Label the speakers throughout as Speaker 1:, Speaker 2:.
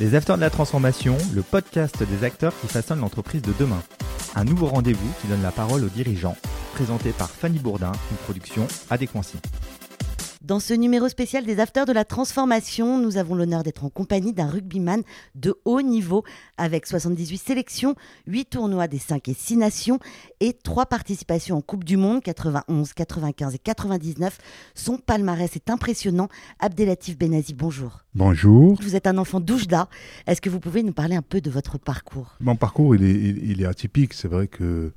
Speaker 1: Les Acteurs de la Transformation, le podcast des acteurs qui façonnent l'entreprise de demain. Un nouveau rendez-vous qui donne la parole aux dirigeants, présenté par Fanny Bourdin, une production Adéquancy.
Speaker 2: Dans ce numéro spécial des Afters de la Transformation, nous avons l'honneur d'être en compagnie d'un rugbyman de haut niveau avec 78 sélections, 8 tournois des 5 et 6 nations et 3 participations en Coupe du Monde 91, 95 et 99. Son palmarès est impressionnant. Abdelatif Benazi, bonjour.
Speaker 3: Bonjour.
Speaker 2: Vous êtes un enfant d'Oujda. Est-ce que vous pouvez nous parler un peu de votre parcours?
Speaker 3: Mon parcours, il est, il est atypique. C'est vrai que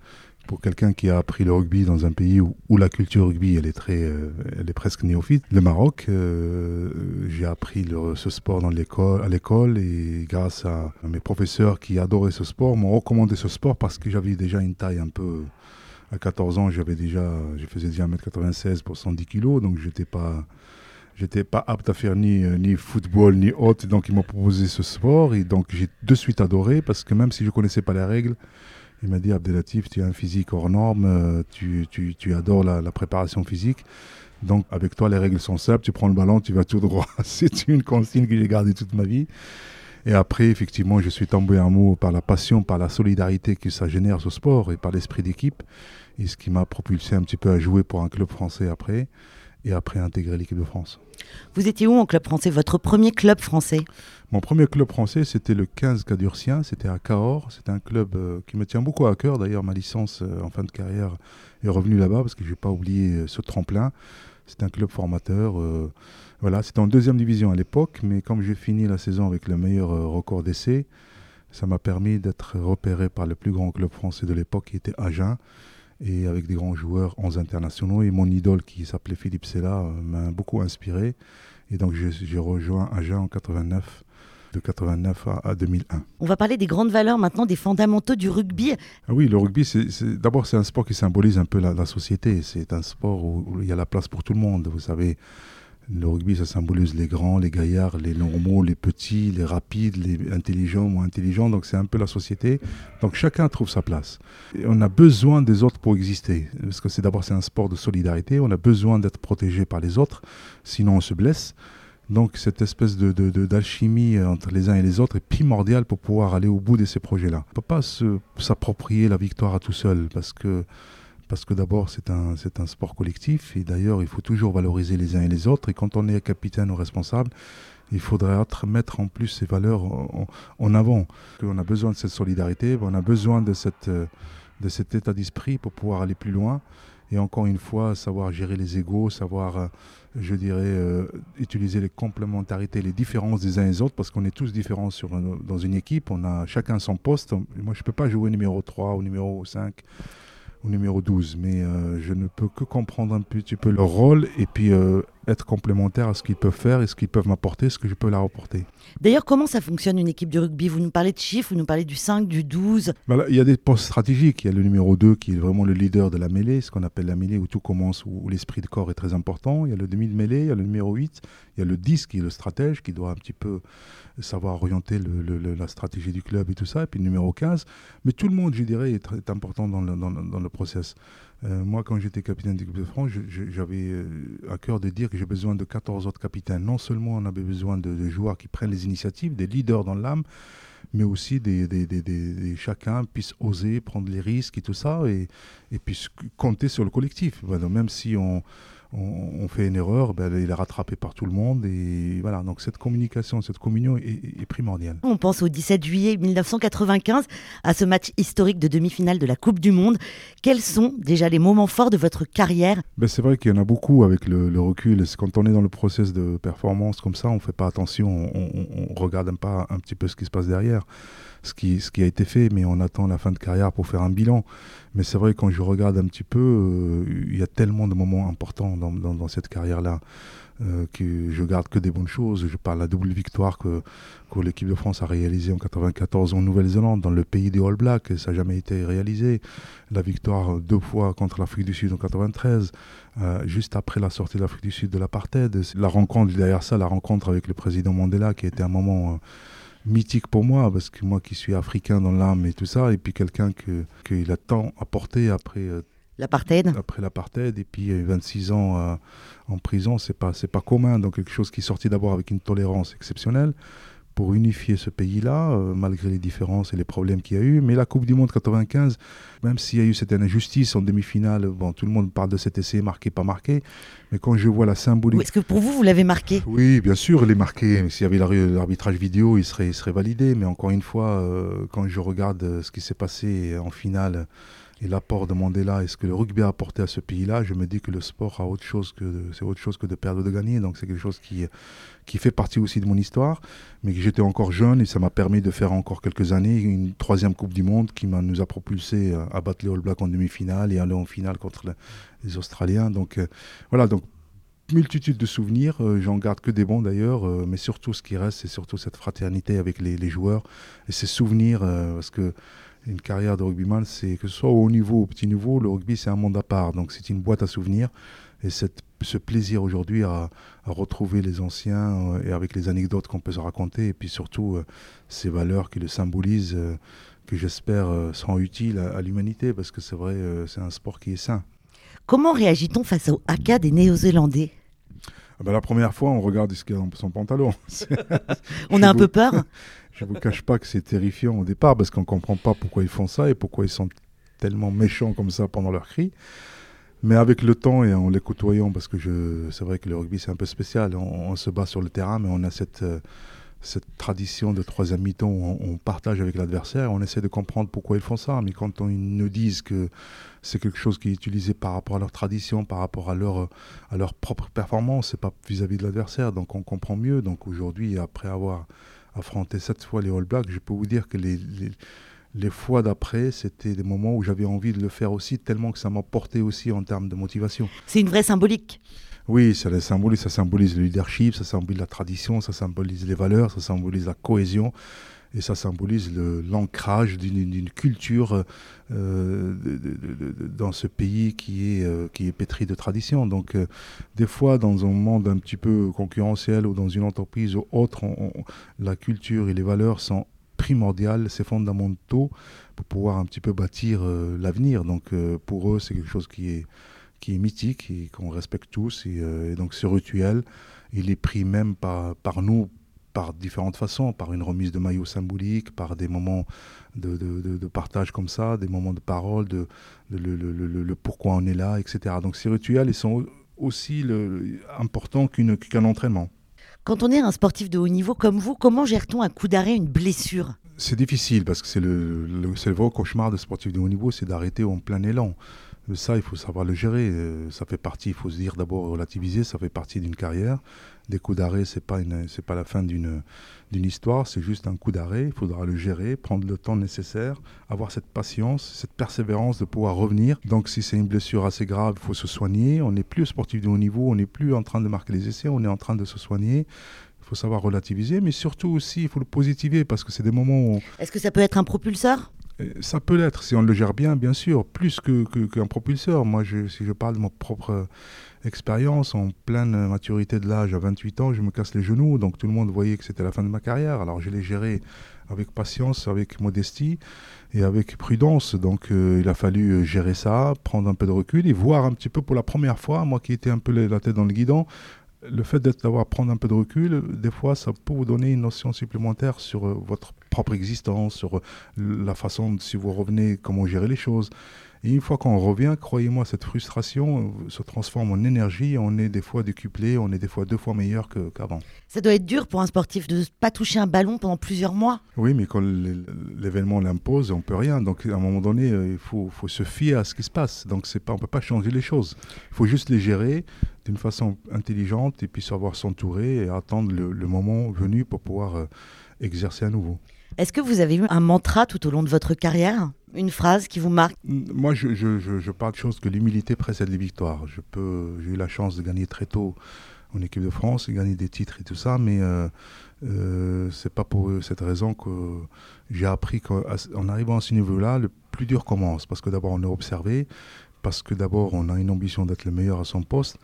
Speaker 3: pour quelqu'un qui a appris le rugby dans un pays où, la culture rugby elle est très, euh, elle est presque néophyte. Le Maroc, euh, j'ai appris ce sport dans l'école, à l'école et grâce à, mes professeurs qui adoraient ce sport, m'ont recommandé ce sport parce que j'avais déjà une taille un peu. À 14 ans, j'avais déjà, je faisais déjà 1m96 pour 110 kg, donc j'étais pas j'étais pas apte à faire ni, euh, ni football ni autre, donc ils m'ont proposé ce sport et donc j'ai de suite adoré parce que même si je connaissais pas les règles, il m'a dit Abdelatif, tu as un physique hors norme, euh, tu, tu, tu adores la, préparation physique. Donc avec toi, les règles sont simples, tu prends le ballon, tu vas tout droit. C'est une consigne que j'ai gardée toute ma vie. Et après, effectivement, je suis tombé amoureux par la passion, par la solidarité que ça génère ce sport et par l'esprit d'équipe. Et ce qui m'a propulsé un petit peu à jouer pour un club français après et après intégrer l'équipe de France.
Speaker 2: Vous étiez où en club français Votre premier club français?
Speaker 3: Mon premier club français, c'était le 15 Cadurcien, c'était à Cahors. C'est un club euh, qui me tient beaucoup à cœur. D'ailleurs, ma licence euh, en fin de carrière est revenue là-bas parce que je n'ai pas oublié euh, ce tremplin. C'est un club formateur. voilà, c'était en deuxième division à l'époque, mais comme j'ai fini la saison avec le meilleur record d'essai, ça m'a permis d'être repéré par le plus grand club français de l'époque qui était Agen et avec des grands joueurs 11 internationaux. Et mon idole qui s'appelait Philippe Sella euh, m'a beaucoup inspiré. Et donc j'ai rejoint Agen en 89 de 89 à, 2001.
Speaker 2: On va parler des grandes valeurs maintenant, des fondamentaux du rugby.
Speaker 3: Ah oui, le rugby, d'abord c'est un sport qui symbolise un peu la, la société. C'est un sport où, où, il y a la place pour tout le monde. Vous savez, le rugby, ça symbolise les grands, les gaillards, les normaux, les petits, les rapides, les intelligents, moins intelligents. Donc c'est un peu la société. Donc chacun trouve sa place. On a besoin des autres pour exister. Parce que c'est d'abord c'est un sport de solidarité. On a besoin d'être protégé par les autres, sinon on se blesse. Donc cette espèce de, d'alchimie entre les uns et les autres est primordiale pour pouvoir aller au bout de ces projets-là. On ne peut pas s'approprier la victoire à tout seul parce que parce que d'abord c'est un, un sport collectif et d'ailleurs il faut toujours valoriser les uns et les autres et quand on est capitaine ou responsable, il faudrait mettre en plus ces valeurs en, avant. On a besoin de cette solidarité, on a besoin de, cette, de cet état d'esprit pour pouvoir aller plus loin et encore une fois savoir gérer les égaux, savoir je dirais, euh, utiliser les complémentarités, les différences des uns et des autres, parce qu'on est tous différents sur, dans une équipe, on a chacun son poste. Moi, je ne peux pas jouer numéro 3 ou numéro 5 numéro 12. Mais euh, je ne peux que comprendre un petit peu leur rôle et puis euh, être complémentaire à ce qu'ils peuvent faire et ce qu'ils peuvent m'apporter, ce que je peux leur apporter.
Speaker 2: D'ailleurs, comment ça fonctionne une équipe de rugby? Vous nous parlez de chiffres, vous nous parlez du 5, du 12
Speaker 3: bah Il y a des postes stratégiques. Il y a le numéro 2 qui est vraiment le leader de la mêlée, ce qu'on appelle la mêlée où tout commence, où l'esprit de corps est très important. Il y a le demi de mêlée, il y a le numéro 8, il y a le 10 qui est le stratège, qui doit un petit peu savoir orienter le, la stratégie du club et tout ça. Et puis le numéro 15. Mais tout le monde, je dirais, est, très, important dans le, dans, dans le process. Euh, moi, quand j'étais capitaine d'équipe de France, j'avais euh, à cœur de dire que j'ai besoin de 14 autres capitaines. Non seulement on avait besoin de, joueurs qui prennent les initiatives, des leaders dans l'âme, mais aussi des, des, chacun puisse oser prendre les risques et tout ça, et, et puisse compter sur le collectif. même si on on, fait une erreur, ben, il est rattrapé par tout le monde. Et voilà, donc cette communication, cette communion est, primordiale.
Speaker 2: On pense au 17 juillet 1995, à ce match historique de demi-finale de la Coupe du Monde. Quels sont déjà les moments forts de votre carrière?
Speaker 3: Ben, C'est vrai qu'il y en a beaucoup avec le, recul. Quand on est dans le process de performance comme ça, on ne fait pas attention, on ne regarde pas un petit peu ce qui se passe derrière ce qui, a été fait, mais on attend la fin de carrière pour faire un bilan. Mais c'est vrai, quand je regarde un petit peu, euh, il y a tellement de moments importants dans, cette carrière-là. Euh, que je garde que des bonnes choses. Je parle de la double victoire que, l'équipe de France a réalisée en 94 en Nouvelle-Zélande, dans le pays des All Blacks, ça n'a jamais été réalisé. La victoire deux fois contre l'Afrique du Sud en 93, euh, juste après la sortie de l'Afrique du Sud de l'apartheid. La rencontre, derrière ça, la rencontre avec le président Mandela, qui était un moment mythique pour moi, parce que moi qui suis africain dans l'âme et tout ça, et puis quelqu'un que qu'il a tant apporté après euh,
Speaker 2: l'apartheid.
Speaker 3: Après l'apartheid, et puis 26 ans euh, en prison, c'est pas c'est pas commun. Donc quelque chose qui est sorti d'abord avec une tolérance exceptionnelle, pour unifier ce pays-là, euh, malgré les différences et les problèmes qu'il y a eu. Mais la Coupe du Monde 95, même s'il y a eu cette injustice en demi-finale, bon, tout le monde parle de cet essai marqué, pas marqué. Mais quand je vois la symbolique.
Speaker 2: Est-ce que pour vous, vous l'avez marqué?
Speaker 3: Oui, bien sûr, il est marqué. S'il y avait l'arbitrage vidéo, il serait, il serait validé. Mais encore une fois, euh, quand je regarde euh, ce qui s'est passé en finale et l'apport de Mandela et ce que le rugby a apporté à ce pays-là, je me dis que le sport a autre chose que c'est autre chose que de perdre ou de gagner. Donc c'est quelque chose qui qui fait partie aussi de mon histoire, mais que j'étais encore jeune et ça m'a permis de faire encore quelques années une troisième Coupe du Monde qui nous a propulsé à battre les All Blacks en demi-finale et aller en finale contre les Australiens. Donc euh, voilà, donc multitude de souvenirs, euh, j'en garde que des bons d'ailleurs, euh, mais surtout ce qui reste, c'est surtout cette fraternité avec les, les joueurs et ces souvenirs, parce que une carrière de rugbyman, c'est que ce soit au haut niveau ou au petit niveau, le rugby c'est un monde à part, donc c'est une boîte à souvenirs. Et cette, ce plaisir aujourd'hui à, retrouver les anciens euh, et avec les anecdotes qu'on peut se raconter, et puis surtout euh, ces valeurs qui le symbolisent, euh, que j'espère seront utiles à, l'humanité, parce que c'est vrai, c'est un sport qui est sain.
Speaker 2: Comment réagit-on face au haka des Néo-Zélandais?
Speaker 3: Ah ben, La première fois, on regarde ce qu'il y a dans son pantalon.
Speaker 2: on a un peu peur
Speaker 3: Je ne vous cache pas que c'est terrifiant au départ, parce qu'on ne comprend pas pourquoi ils font ça et pourquoi ils sont tellement méchants comme ça pendant leur cri. Mais avec le temps et en les côtoyant, parce que c'est vrai que le rugby c'est un peu spécial, on, se bat sur le terrain, mais on a cette, euh, cette tradition de troisième mi-temps on, partage avec l'adversaire, on essaie de comprendre pourquoi ils font ça. Mais quand ils nous disent que c'est quelque chose qui est utilisé par rapport à leur tradition, par rapport à leur, à leur propre performance, c'est pas vis-à-vis de l'adversaire, donc on comprend mieux. Donc aujourd'hui, après avoir affronté sept fois les All Blacks, je peux vous dire que les les fois d'après, c'était des moments où j'avais envie de le faire aussi, tellement que ça m'a porté aussi en termes de motivation.
Speaker 2: C'est une vraie symbolique.
Speaker 3: Oui, ça symbolise, ça symbolise le leadership, ça symbolise la tradition, ça symbolise les valeurs, ça symbolise la cohésion et ça symbolise l'ancrage d'une culture euh, dans ce pays qui est, euh, qui est pétri de tradition. Donc, euh, des fois, dans un monde un petit peu concurrentiel ou dans une entreprise ou autre, la culture et les valeurs sont primordial, c'est fondamental pour pouvoir un petit peu bâtir l'avenir. Donc pour eux, c'est quelque chose qui est, qui est mythique et qu'on respecte tous. Euh, et, donc ce rituel, il est pris même par, par nous par différentes façons, par une remise de maillot symbolique, par des moments de, de, de, partage comme ça, des moments de parole, de, le, le, le, pourquoi on est là, etc. Donc ces rituels, ils sont aussi importants qu'un entraînement.
Speaker 2: Quand on est un sportif de haut niveau comme vous, comment gère-t-on un coup d'arrêt, une blessure?
Speaker 3: C'est difficile parce que c'est le, le, le, vrai cauchemar de sportif de haut niveau, c'est d'arrêter en plein élan. Ça, il faut savoir le gérer. Euh, ça fait partie, il faut se dire d'abord relativiser, ça fait partie d'une carrière. Des coups d'arrêt, c'est pas c'est pas la fin d'une histoire, c'est juste un coup d'arrêt. Il faudra le gérer, prendre le temps nécessaire, avoir cette patience, cette persévérance de pouvoir revenir. Donc, si c'est une blessure assez grave, il faut se soigner. On n'est plus sportif de haut niveau, on n'est plus en train de marquer les essais, on est en train de se soigner. Il faut savoir relativiser, mais surtout aussi, il faut le positiver parce que c'est des moments où.
Speaker 2: Est-ce que ça peut être un propulseur?
Speaker 3: Ça peut l'être si on le gère bien, bien sûr, plus qu'un propulseur. Moi, je, si je parle de mon propre expérience, en pleine maturité de l'âge, à 28 ans, je me casse les genoux. Donc tout le monde voyait que c'était la fin de ma carrière. Alors je l'ai géré avec patience, avec modestie et avec prudence. Donc euh, il a fallu euh, gérer ça, prendre un peu de recul et voir un petit peu pour la première fois, moi qui étais un peu la tête dans le guidon, le fait d'avoir prendre un peu de recul, des fois, ça peut vous donner une notion supplémentaire sur euh, votre propre existence, sur la façon, si vous revenez, comment gérer les choses. Et une fois qu'on revient, croyez-moi, cette frustration euh, se transforme en énergie. On est des fois décuplé, on est des fois deux fois meilleur qu'avant.
Speaker 2: Ça doit être dur pour un sportif de ne pas toucher un ballon pendant plusieurs mois.
Speaker 3: Oui, mais quand l'événement l'impose, on peut rien. Donc à un moment donné, euh, il faut, faut, se fier à ce qui se passe. Donc pas, on ne peut pas changer les choses. Il faut juste les gérer d'une façon intelligente et puis savoir s'entourer et attendre le, moment venu pour pouvoir euh, exercer à nouveau.
Speaker 2: Est-ce que vous avez eu un mantra tout au long de votre carrière? Une phrase qui vous marque?
Speaker 3: Moi, je, parle de choses que l'humilité précède les victoires. J'ai eu la chance de gagner très tôt en équipe de France et gagner des titres et tout ça, mais euh, euh, c'est pas pour cette raison que j'ai appris qu'en arrivant à ce niveau-là, le plus dur commence. Parce que d'abord, on est observé, parce que d'abord, on a une ambition d'être le meilleur à son poste,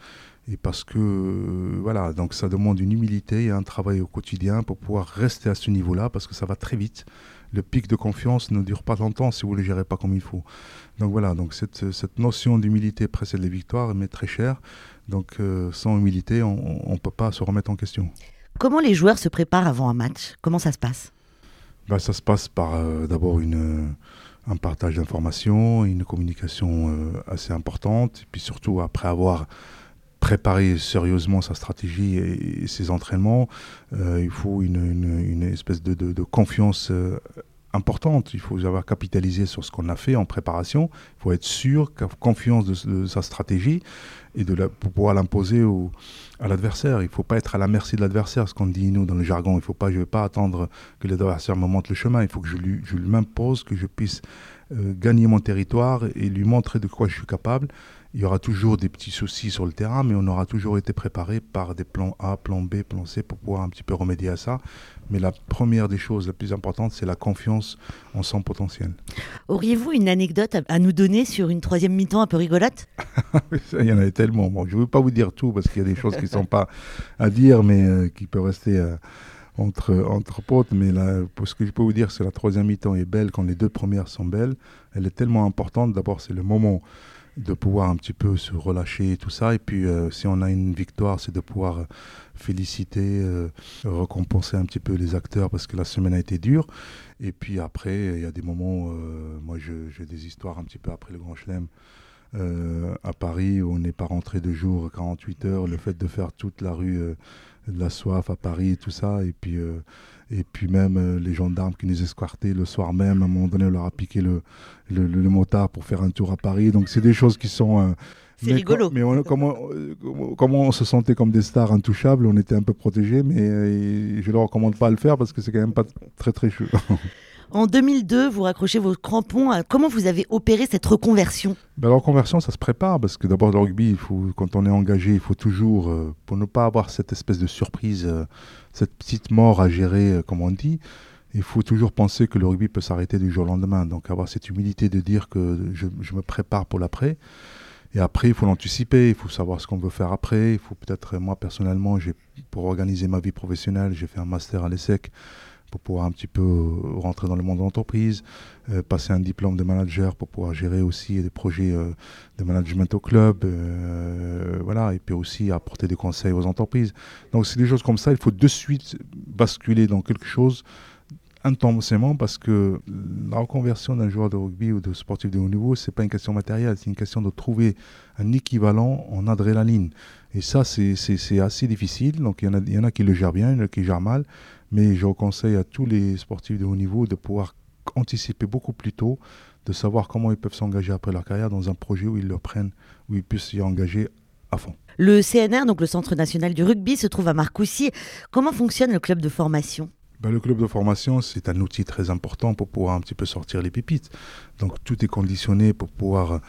Speaker 3: et parce que euh, voilà, donc ça demande une humilité et un travail au quotidien pour pouvoir rester à ce niveau-là, parce que ça va très vite. Le pic de confiance ne dure pas longtemps si vous ne le gérez pas comme il faut. Donc voilà, donc cette, cette notion d'humilité précède les victoires, mais très chère. Donc euh, sans humilité, on ne peut pas se remettre en question.
Speaker 2: Comment les joueurs se préparent avant un match? Comment ça se passe?
Speaker 3: Bah, Ça se passe par euh, d'abord une, un partage d'informations, une communication euh, assez importante, et puis surtout après avoir préparé sérieusement sa stratégie et, ses entraînements, euh, il faut une, espèce de, confiance importante. Il faut avoir capitalisé sur ce qu'on a fait en préparation. Il faut être sûr, confiance de, sa stratégie et de la, pour pouvoir l'imposer à l'adversaire. Il ne faut pas être à la merci de l'adversaire, ce qu'on dit nous dans le jargon. Il faut pas, je ne vais pas attendre que l'adversaire me montre le chemin. Il faut que je lui, je lui m'impose, que je puisse euh, gagner mon territoire et lui montrer de quoi je suis capable. Il y aura toujours des petits soucis sur le terrain, mais on aura toujours été préparé par des plans A, plan B, plan C pour pouvoir un petit peu remédier à ça. Mais la première des choses, la plus importante, c'est la confiance en son potentiel.
Speaker 2: Auriez-vous une anecdote à nous donner sur une troisième mi-temps un peu rigolote?
Speaker 3: Il y en avait tellement. Bon, je ne veux pas vous dire tout parce qu'il y a des choses qui ne sont pas à dire, mais euh, qui peuvent rester. Euh, entre, entre potes, mais là, pour ce que je peux vous dire, c'est la troisième mi-temps est belle quand les deux premières sont belles. Elle est tellement importante. D'abord, c'est le moment de pouvoir un petit peu se relâcher et tout ça. Et puis, euh, si on a une victoire, c'est de pouvoir euh, féliciter, euh, récompenser un petit peu les acteurs parce que la semaine a été dure. Et puis après, il y a des moments, moi j'ai des histoires un petit peu après le Grand Chelem. À Paris, où on n'est pas rentré deux jours, 48 heures, le fait de faire toute la rue de la soif à Paris et tout ça, et puis et puis même euh, les gendarmes qui nous escortaient le soir même, à un moment donné, on leur a piqué le, le, motard pour faire un tour à Paris. Donc c'est des choses qui sont...
Speaker 2: Euh, c'est rigolo.
Speaker 3: mais on, comment, comment on se sentait comme des stars intouchables, on était un peu protégés, mais euh, je ne leur recommande pas de le faire parce que c'est quand même pas très très chaud.
Speaker 2: En 2002, vous raccrochez vos crampons. Comment vous avez opéré cette reconversion
Speaker 3: ben, La reconversion, ça se prépare parce que d'abord, le rugby, quand on est engagé, il faut toujours, euh, pour ne pas avoir cette espèce de surprise, euh, cette petite mort à gérer, euh, comme on dit, il faut toujours penser que le rugby peut s'arrêter du jour au lendemain. Donc avoir cette humilité de dire que je, je me prépare pour l'après. Et après, il faut l'anticiper, il faut savoir ce qu'on veut faire après. Il faut peut-être, moi personnellement, pour organiser ma vie professionnelle, j'ai fait un master à l'ESSEC pour pouvoir un petit peu euh, rentrer dans le monde de l'entreprise, euh, passer un diplôme de manager pour pouvoir gérer aussi des projets euh, de management au club, voilà, et puis aussi apporter des conseils aux entreprises. Donc c'est des choses comme ça, il faut de suite basculer dans quelque chose intensément parce que la reconversion d'un joueur de rugby ou de sportif de haut niveau, c'est pas une question matérielle, c'est une question de trouver un équivalent en adrénaline. Et ça, c'est assez difficile. Donc, il y, il y en a qui le gèrent bien, il y en a qui le gèrent mal. Mais je conseille à tous les sportifs de haut niveau de pouvoir anticiper beaucoup plus tôt, de savoir comment ils peuvent s'engager après leur carrière dans un projet où ils le prennent, où ils puissent s'y engager à fond.
Speaker 2: Le CNR, donc le Centre national du rugby, se trouve à Marcoussis. Comment fonctionne le club de formation?
Speaker 3: Ben, le club de formation, c'est un outil très important pour pouvoir un petit peu sortir les pépites. Donc tout est conditionné pour pouvoir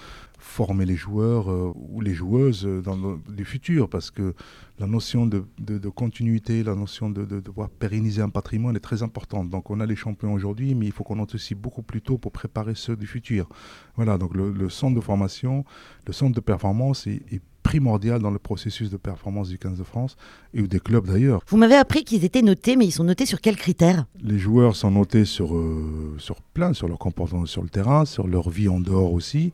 Speaker 3: former les joueurs euh, ou les joueuses euh, dans le, futur, parce que la notion de, continuité, la notion de, devoir pérenniser un patrimoine est très importante. Donc on a les champions aujourd'hui, mais il faut qu'on anticipe beaucoup plus tôt pour préparer ceux du futur. Voilà, donc le, centre de formation, le centre de performance est, primordial dans le processus de performance du 15 de France et des clubs d'ailleurs.
Speaker 2: Vous m'avez appris qu'ils étaient notés, mais ils sont notés sur quels critères?
Speaker 3: Les joueurs sont notés sur, euh, sur plein, sur leur comportement sur le terrain, sur leur vie en dehors aussi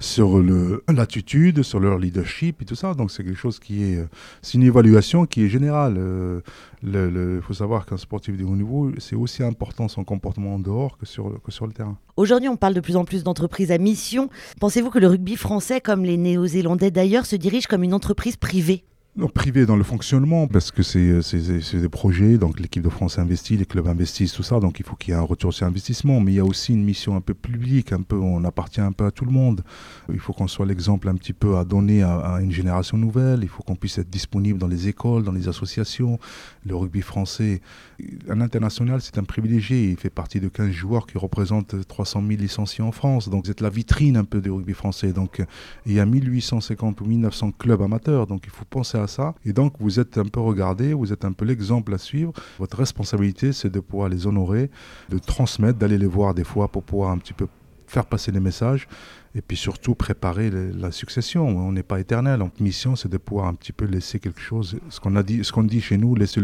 Speaker 3: sur l'attitude, sur leur leadership et tout ça. Donc c'est quelque chose qui est, euh, c'est une évaluation qui est générale. Euh, il faut savoir qu'un sportif de haut niveau, c'est aussi important son comportement en dehors que sur, que sur le terrain.
Speaker 2: Aujourd'hui, on parle de plus en plus d'entreprises à mission. Pensez-vous que le rugby français, comme les Néo-Zélandais d'ailleurs, se dirige comme une entreprise privée?
Speaker 3: Non, privé dans le fonctionnement, parce que c'est des projets, donc l'équipe de France investit, les clubs investissent, tout ça, donc il faut qu'il y ait un retour sur investissement, mais il y a aussi une mission un peu publique, un peu, on appartient un peu à tout le monde. Il faut qu'on soit l'exemple un petit peu à donner à, une génération nouvelle, il faut qu'on puisse être disponible dans les écoles, dans les associations. Le rugby français, un international, c'est un privilégié, il fait partie de 15 joueurs qui représentent 300 000 licenciés en France, donc c'est la vitrine un peu du rugby français. Donc il y a 1850 ou 1900 clubs amateurs, donc il faut penser à Et donc, vous êtes un peu regardé, vous êtes un peu l'exemple à suivre. Votre responsabilité, c'est de pouvoir les honorer, de transmettre, d'aller les voir des fois pour pouvoir un petit peu faire passer les messages et puis surtout préparer la succession. On n'est pas éternel. Donc, mission, c'est de pouvoir un petit peu laisser quelque chose, ce qu'on dit, ce qu'on dit chez nous, laisser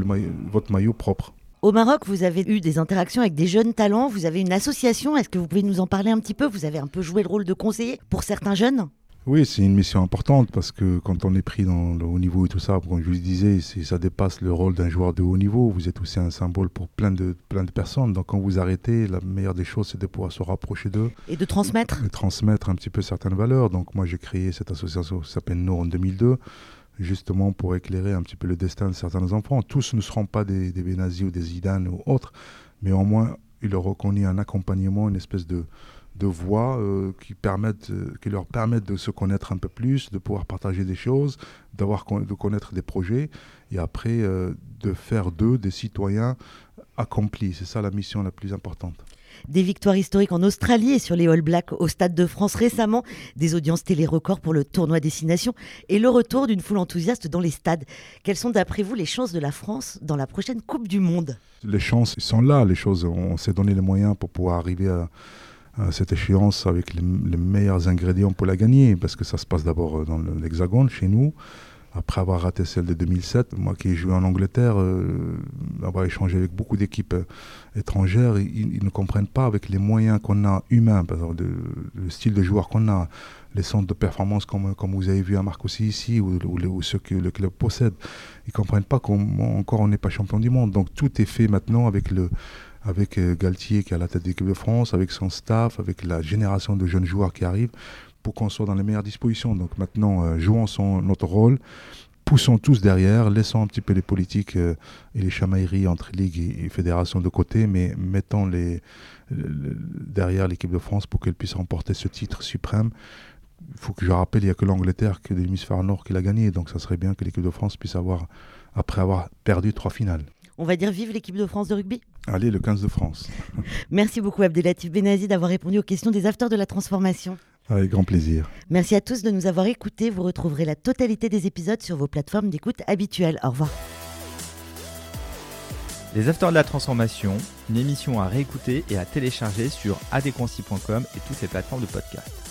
Speaker 3: votre maillot propre.
Speaker 2: Au Maroc, vous avez eu des interactions avec des jeunes talents, vous avez une association, est-ce que vous pouvez nous en parler un petit peu? Vous avez un peu joué le rôle de conseiller pour certains jeunes?
Speaker 3: Oui, c'est une mission importante parce que quand on est pris dans le haut niveau et tout ça, comme je vous le disais, ça dépasse le rôle d'un joueur de haut niveau. Vous êtes aussi un symbole pour plein de, plein de personnes. Donc quand vous arrêtez, la meilleure des choses, c'est de pouvoir se rapprocher d'eux.
Speaker 2: Et de transmettre
Speaker 3: De transmettre un petit peu certaines valeurs. Donc moi, j'ai créé cette association qui s'appelle Nour en 2002 justement pour éclairer un petit peu le destin de certains enfants. Tous ne seront pas des, des Benazi ou des Zidane ou autres, mais au moins, il leur reconnaît un accompagnement, une espèce de, de voix euh, qui, permettent, euh, qui leur permettent de se connaître un peu plus, de pouvoir partager des choses, d'avoir de connaître des projets, et après euh, de faire d'eux des citoyens accomplis. C'est ça la mission la plus importante.
Speaker 2: Des victoires historiques en Australie et sur les All Blacks au Stade de France récemment, des audiences télé-records pour le tournoi Destination et le retour d'une foule enthousiaste dans les stades. Quelles sont d'après vous les chances de la France dans la prochaine Coupe du Monde?
Speaker 3: Les chances sont là, les choses. On s'est donné les moyens pour pouvoir arriver à, cette échéance avec les, meilleurs ingrédients pour la gagner, parce que ça se passe d'abord dans l'Hexagone, chez nous après avoir raté celle de 2007, moi qui ai joué en Angleterre, euh, avoir échangé avec beaucoup d'équipes euh, étrangères, ils, ne comprennent pas avec les moyens qu'on a humains, par exemple, le style de joueur qu'on a, les centres de performance comme, comme vous avez vu à Marc aussi ici, ou, ceux que le club possède, ils ne comprennent pas qu'encore on n'est pas champion du monde. Donc tout est fait maintenant avec le avec euh, Galtier qui est à la tête de l'équipe de France, avec son staff, avec la génération de jeunes joueurs qui arrivent pour qu'on soit dans les meilleures dispositions. Donc maintenant, euh, jouons son, notre rôle, poussons tous derrière, laissons un petit peu les politiques euh, et les chamailleries entre ligues et, fédérations de côté, mais mettons les, derrière l'équipe de France pour qu'elle puisse remporter ce titre suprême. Il faut que je rappelle, il n'y a que l'Angleterre, que l'hémisphère nord qui l'a gagné, donc ça serait bien que l'équipe de France puisse avoir, après avoir perdu trois finales.
Speaker 2: On va dire vive l'équipe de France de rugby
Speaker 3: Allez, le 15 de France.
Speaker 2: Merci beaucoup Abdelatif Benazi d'avoir répondu aux questions des acteurs de la transformation.
Speaker 3: Avec grand plaisir.
Speaker 2: Merci à tous de nous avoir écoutés. Vous retrouverez la totalité des épisodes sur vos plateformes d'écoute habituelles. Au revoir.
Speaker 1: Les Afters de la Transformation, une émission à réécouter et à télécharger sur adéquancy.com et toutes les plateformes de podcast.